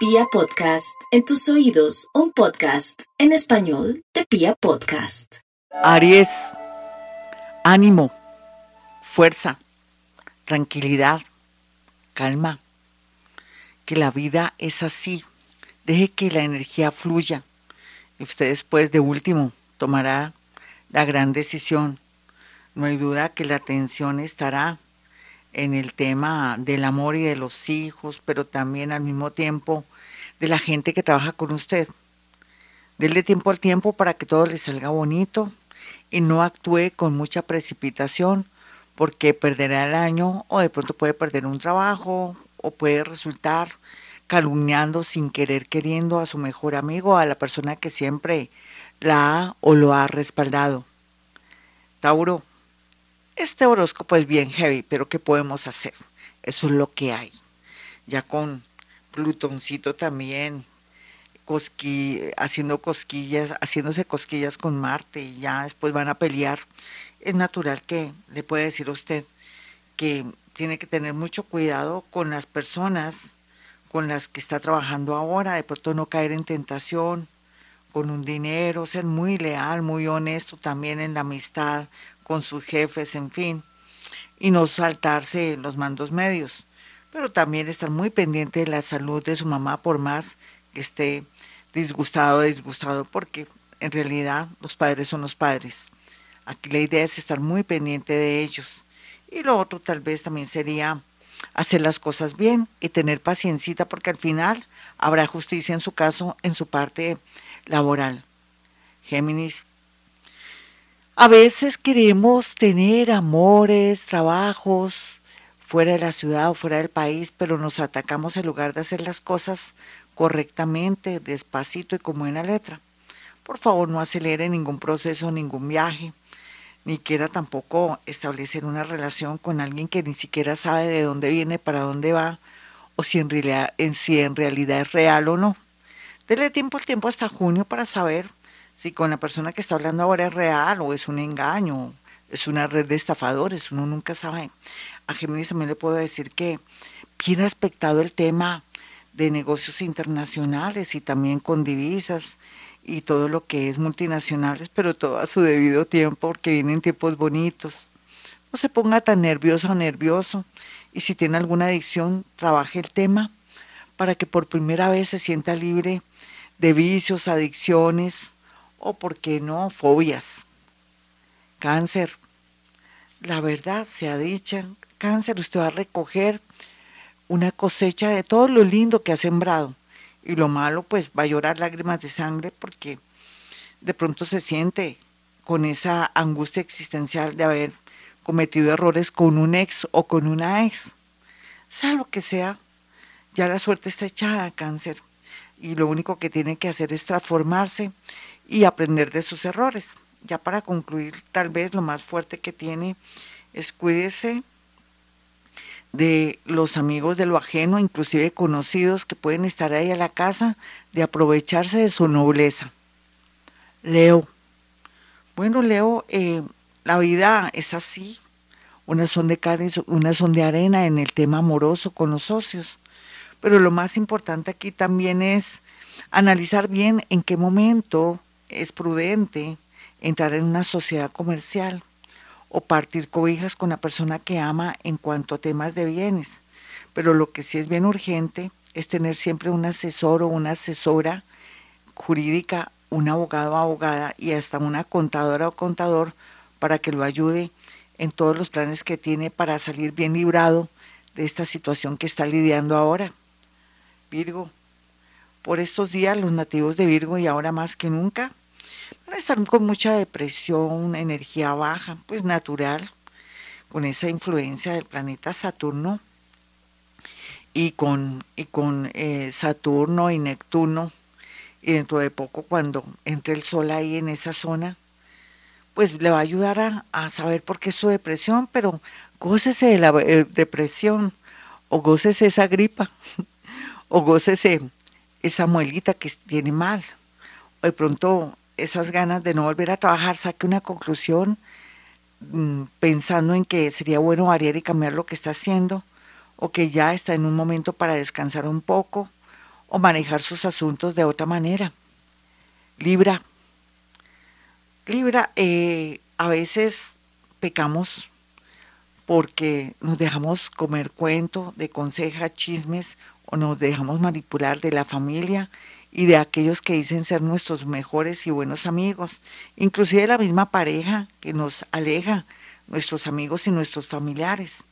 Pia Podcast, en tus oídos, un podcast en español de Pia Podcast. Aries, ánimo, fuerza, tranquilidad, calma. Que la vida es así. Deje que la energía fluya. Y usted después de último tomará la gran decisión. No hay duda que la atención estará en el tema del amor y de los hijos, pero también al mismo tiempo de la gente que trabaja con usted. Dele tiempo al tiempo para que todo le salga bonito y no actúe con mucha precipitación porque perderá el año o de pronto puede perder un trabajo o puede resultar calumniando sin querer queriendo a su mejor amigo, a la persona que siempre la ha o lo ha respaldado. Tauro, este horóscopo es bien heavy, pero ¿qué podemos hacer? Eso es lo que hay. Ya con Plutoncito también haciendo cosquillas, haciéndose cosquillas con Marte y ya después van a pelear. Es natural que le pueda decir a usted que tiene que tener mucho cuidado con las personas con las que está trabajando ahora, de pronto no caer en tentación con un dinero, ser muy leal, muy honesto también en la amistad con sus jefes, en fin, y no saltarse los mandos medios pero también estar muy pendiente de la salud de su mamá por más que esté disgustado o disgustado, porque en realidad los padres son los padres. Aquí la idea es estar muy pendiente de ellos. Y lo otro tal vez también sería hacer las cosas bien y tener paciencia porque al final habrá justicia en su caso, en su parte laboral. Géminis. A veces queremos tener amores, trabajos, fuera de la ciudad o fuera del país, pero nos atacamos en lugar de hacer las cosas correctamente, despacito y con buena letra. Por favor, no acelere ningún proceso, ningún viaje, ni quiera tampoco establecer una relación con alguien que ni siquiera sabe de dónde viene, para dónde va, o si en realidad, en, si en realidad es real o no. Dele tiempo al tiempo hasta junio para saber si con la persona que está hablando ahora es real o es un engaño, es una red de estafadores, uno nunca sabe a Géminis también le puedo decir que bien aspectado el tema de negocios internacionales y también con divisas y todo lo que es multinacionales, pero todo a su debido tiempo porque vienen tiempos bonitos. No se ponga tan nervioso o nervioso y si tiene alguna adicción, trabaje el tema para que por primera vez se sienta libre de vicios, adicciones o, por qué no, fobias. Cáncer. La verdad sea dicha, cáncer, usted va a recoger una cosecha de todo lo lindo que ha sembrado. Y lo malo, pues va a llorar lágrimas de sangre porque de pronto se siente con esa angustia existencial de haber cometido errores con un ex o con una ex. Sea lo que sea, ya la suerte está echada, cáncer. Y lo único que tiene que hacer es transformarse y aprender de sus errores. Ya para concluir, tal vez lo más fuerte que tiene es cuídese de los amigos de lo ajeno, inclusive conocidos que pueden estar ahí a la casa, de aprovecharse de su nobleza. Leo. Bueno, Leo, eh, la vida es así. Unas son de carne, unas son de arena en el tema amoroso con los socios. Pero lo más importante aquí también es analizar bien en qué momento es prudente entrar en una sociedad comercial o partir cobijas con la persona que ama en cuanto a temas de bienes. Pero lo que sí es bien urgente es tener siempre un asesor o una asesora jurídica, un abogado o abogada y hasta una contadora o contador para que lo ayude en todos los planes que tiene para salir bien librado de esta situación que está lidiando ahora. Virgo, por estos días los nativos de Virgo y ahora más que nunca van a estar con mucha depresión, energía baja, pues natural, con esa influencia del planeta Saturno y con, y con eh, Saturno y Neptuno, y dentro de poco cuando entre el sol ahí en esa zona, pues le va a ayudar a, saber por qué es su depresión, pero gócese de la eh, depresión, o gócese esa gripa, o gócese esa muelita que tiene mal, o de pronto esas ganas de no volver a trabajar, saque una conclusión mm, pensando en que sería bueno variar y cambiar lo que está haciendo, o que ya está en un momento para descansar un poco, o manejar sus asuntos de otra manera. Libra. Libra, eh, a veces pecamos porque nos dejamos comer cuento de consejas, chismes o nos dejamos manipular de la familia y de aquellos que dicen ser nuestros mejores y buenos amigos, inclusive la misma pareja que nos aleja, nuestros amigos y nuestros familiares.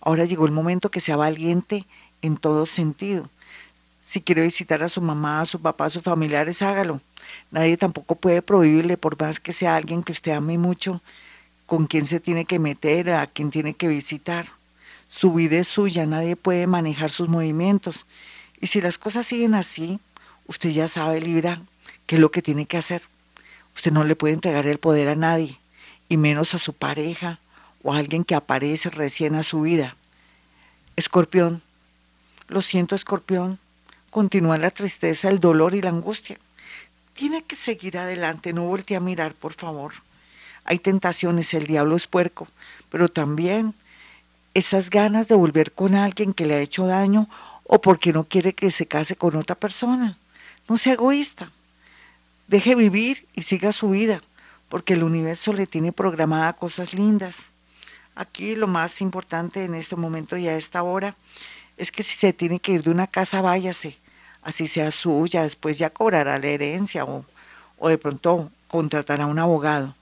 Ahora llegó el momento que sea valiente en todo sentido. Si quiere visitar a su mamá, a su papá, a sus familiares, hágalo. Nadie tampoco puede prohibirle, por más que sea alguien que usted ame mucho, con quién se tiene que meter, a quién tiene que visitar. Su vida es suya, nadie puede manejar sus movimientos. Y si las cosas siguen así, usted ya sabe, Libra, qué es lo que tiene que hacer. Usted no le puede entregar el poder a nadie, y menos a su pareja o a alguien que aparece recién a su vida. Escorpión, lo siento, Escorpión, continúa la tristeza, el dolor y la angustia. Tiene que seguir adelante, no voltee a mirar, por favor. Hay tentaciones, el diablo es puerco, pero también esas ganas de volver con alguien que le ha hecho daño o porque no quiere que se case con otra persona. No sea egoísta. Deje vivir y siga su vida, porque el universo le tiene programada cosas lindas. Aquí lo más importante en este momento y a esta hora es que si se tiene que ir de una casa, váyase, así sea suya, después ya cobrará la herencia o, o de pronto contratará un abogado.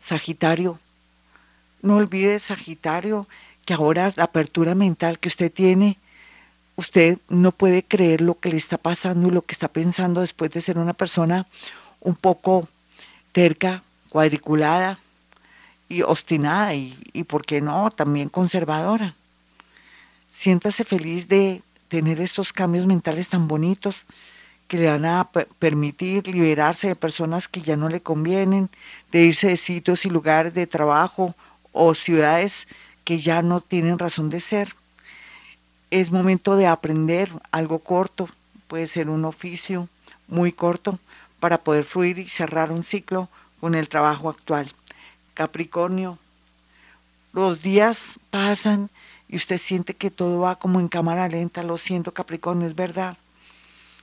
Sagitario, no olvide Sagitario que ahora la apertura mental que usted tiene usted no puede creer lo que le está pasando y lo que está pensando después de ser una persona un poco terca, cuadriculada y obstinada y, y ¿por qué no?, también conservadora. Siéntase feliz de tener estos cambios mentales tan bonitos que le van a permitir liberarse de personas que ya no le convienen, de irse de sitios y lugares de trabajo o ciudades que ya no tienen razón de ser es momento de aprender algo corto, puede ser un oficio muy corto, para poder fluir y cerrar un ciclo con el trabajo actual. Capricornio, los días pasan y usted siente que todo va como en cámara lenta, lo siento Capricornio, es verdad.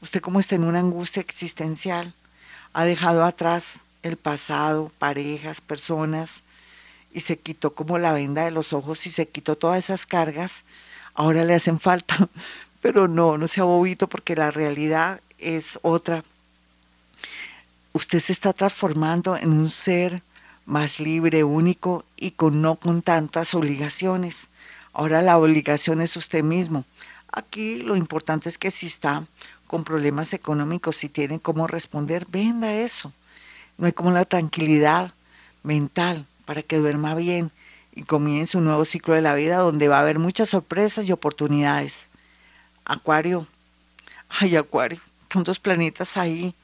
Usted como está en una angustia existencial, ha dejado atrás el pasado, parejas, personas, y se quitó como la venda de los ojos y se quitó todas esas cargas ahora le hacen falta, pero no, no sea bobito porque la realidad es otra. Usted se está transformando en un ser más libre, único y con no con tantas obligaciones. Ahora la obligación es usted mismo. Aquí lo importante es que si está con problemas económicos, si tiene cómo responder, venda eso. No hay como la tranquilidad mental para que duerma bien y comience un nuevo ciclo de la vida donde va a haber muchas sorpresas y oportunidades. Acuario, ay Acuario, tantos planetas ahí.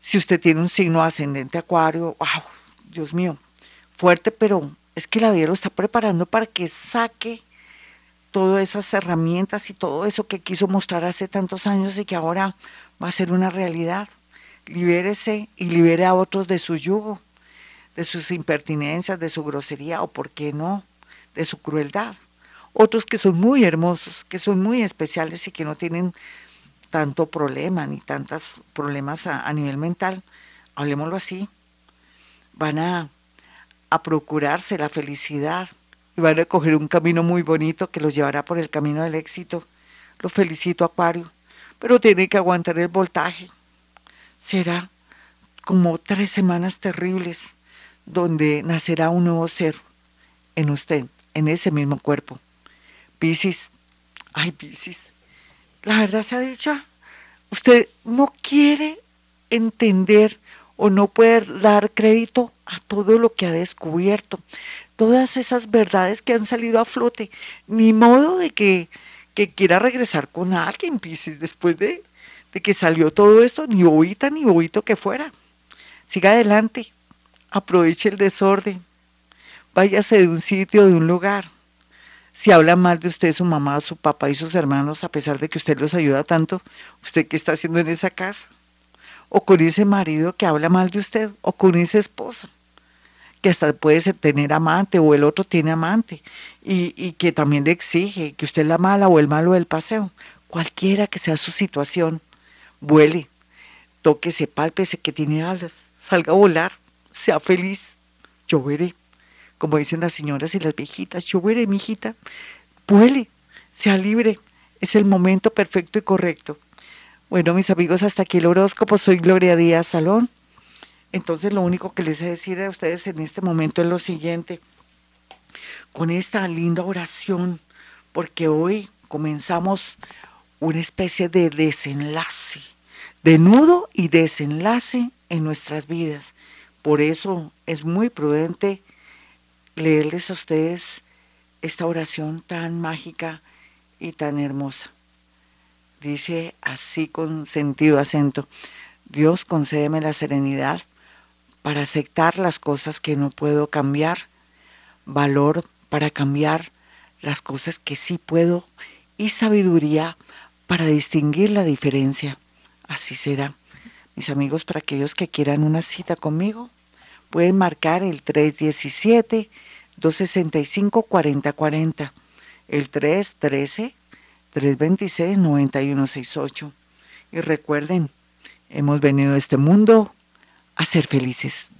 Si usted tiene un signo ascendente Acuario, wow, Dios mío, fuerte, pero es que la vida lo está preparando para que saque todas esas herramientas y todo eso que quiso mostrar hace tantos años y que ahora va a ser una realidad. Libérese y libere a otros de su yugo de sus impertinencias, de su grosería o, por qué no, de su crueldad. Otros que son muy hermosos, que son muy especiales y que no tienen tanto problema ni tantos problemas a, nivel mental, hablemoslo así, van a, a procurarse la felicidad y van a coger un camino muy bonito que los llevará por el camino del éxito. Lo felicito, Acuario, pero tiene que aguantar el voltaje. Será como tres semanas terribles donde nacerá un nuevo ser en usted, en ese mismo cuerpo. Piscis, ay Piscis, la verdad se ha dicho, usted no quiere entender o no puede dar crédito a todo lo que ha descubierto, todas esas verdades que han salido a flote, ni modo de que, que quiera regresar con alguien, Piscis, después de, de que salió todo esto, ni bobita ni bobito que fuera. Siga adelante, aproveche el desorden, váyase de un sitio, de un lugar. Si habla mal de usted, su mamá, su papá y sus hermanos, a pesar de que usted los ayuda tanto, ¿usted qué está haciendo en esa casa? O con ese marido que habla mal de usted, o con esa esposa, que hasta puede tener amante, o el otro tiene amante, y, que también le exige que usted la mala o el malo del paseo. cualquiera que sea su situación, vuele, tóquese, pálpese que tiene alas, salga a volar, sea feliz, yo veré. Como dicen las señoras y las viejitas, yo veré, mi hijita, vuele, sea libre, es el momento perfecto y correcto. Bueno, mis amigos, hasta aquí el horóscopo. Soy Gloria Díaz Salón. Entonces, lo único que les he decir a ustedes en este momento es lo siguiente. Con esta linda oración, porque hoy comenzamos una especie de desenlace, de nudo y desenlace en nuestras vidas. Por eso es muy prudente leerles a ustedes esta oración tan mágica y tan hermosa dice así con sentido acento, Dios concédeme la serenidad para aceptar las cosas que no puedo cambiar, valor para cambiar las cosas que sí puedo y sabiduría para distinguir la diferencia. Así será. Mis amigos, para aquellos que quieran una cita conmigo, pueden marcar el 317-265-4040, el 313 326-9168. Y recuerden, hemos venido a este mundo a ser felices.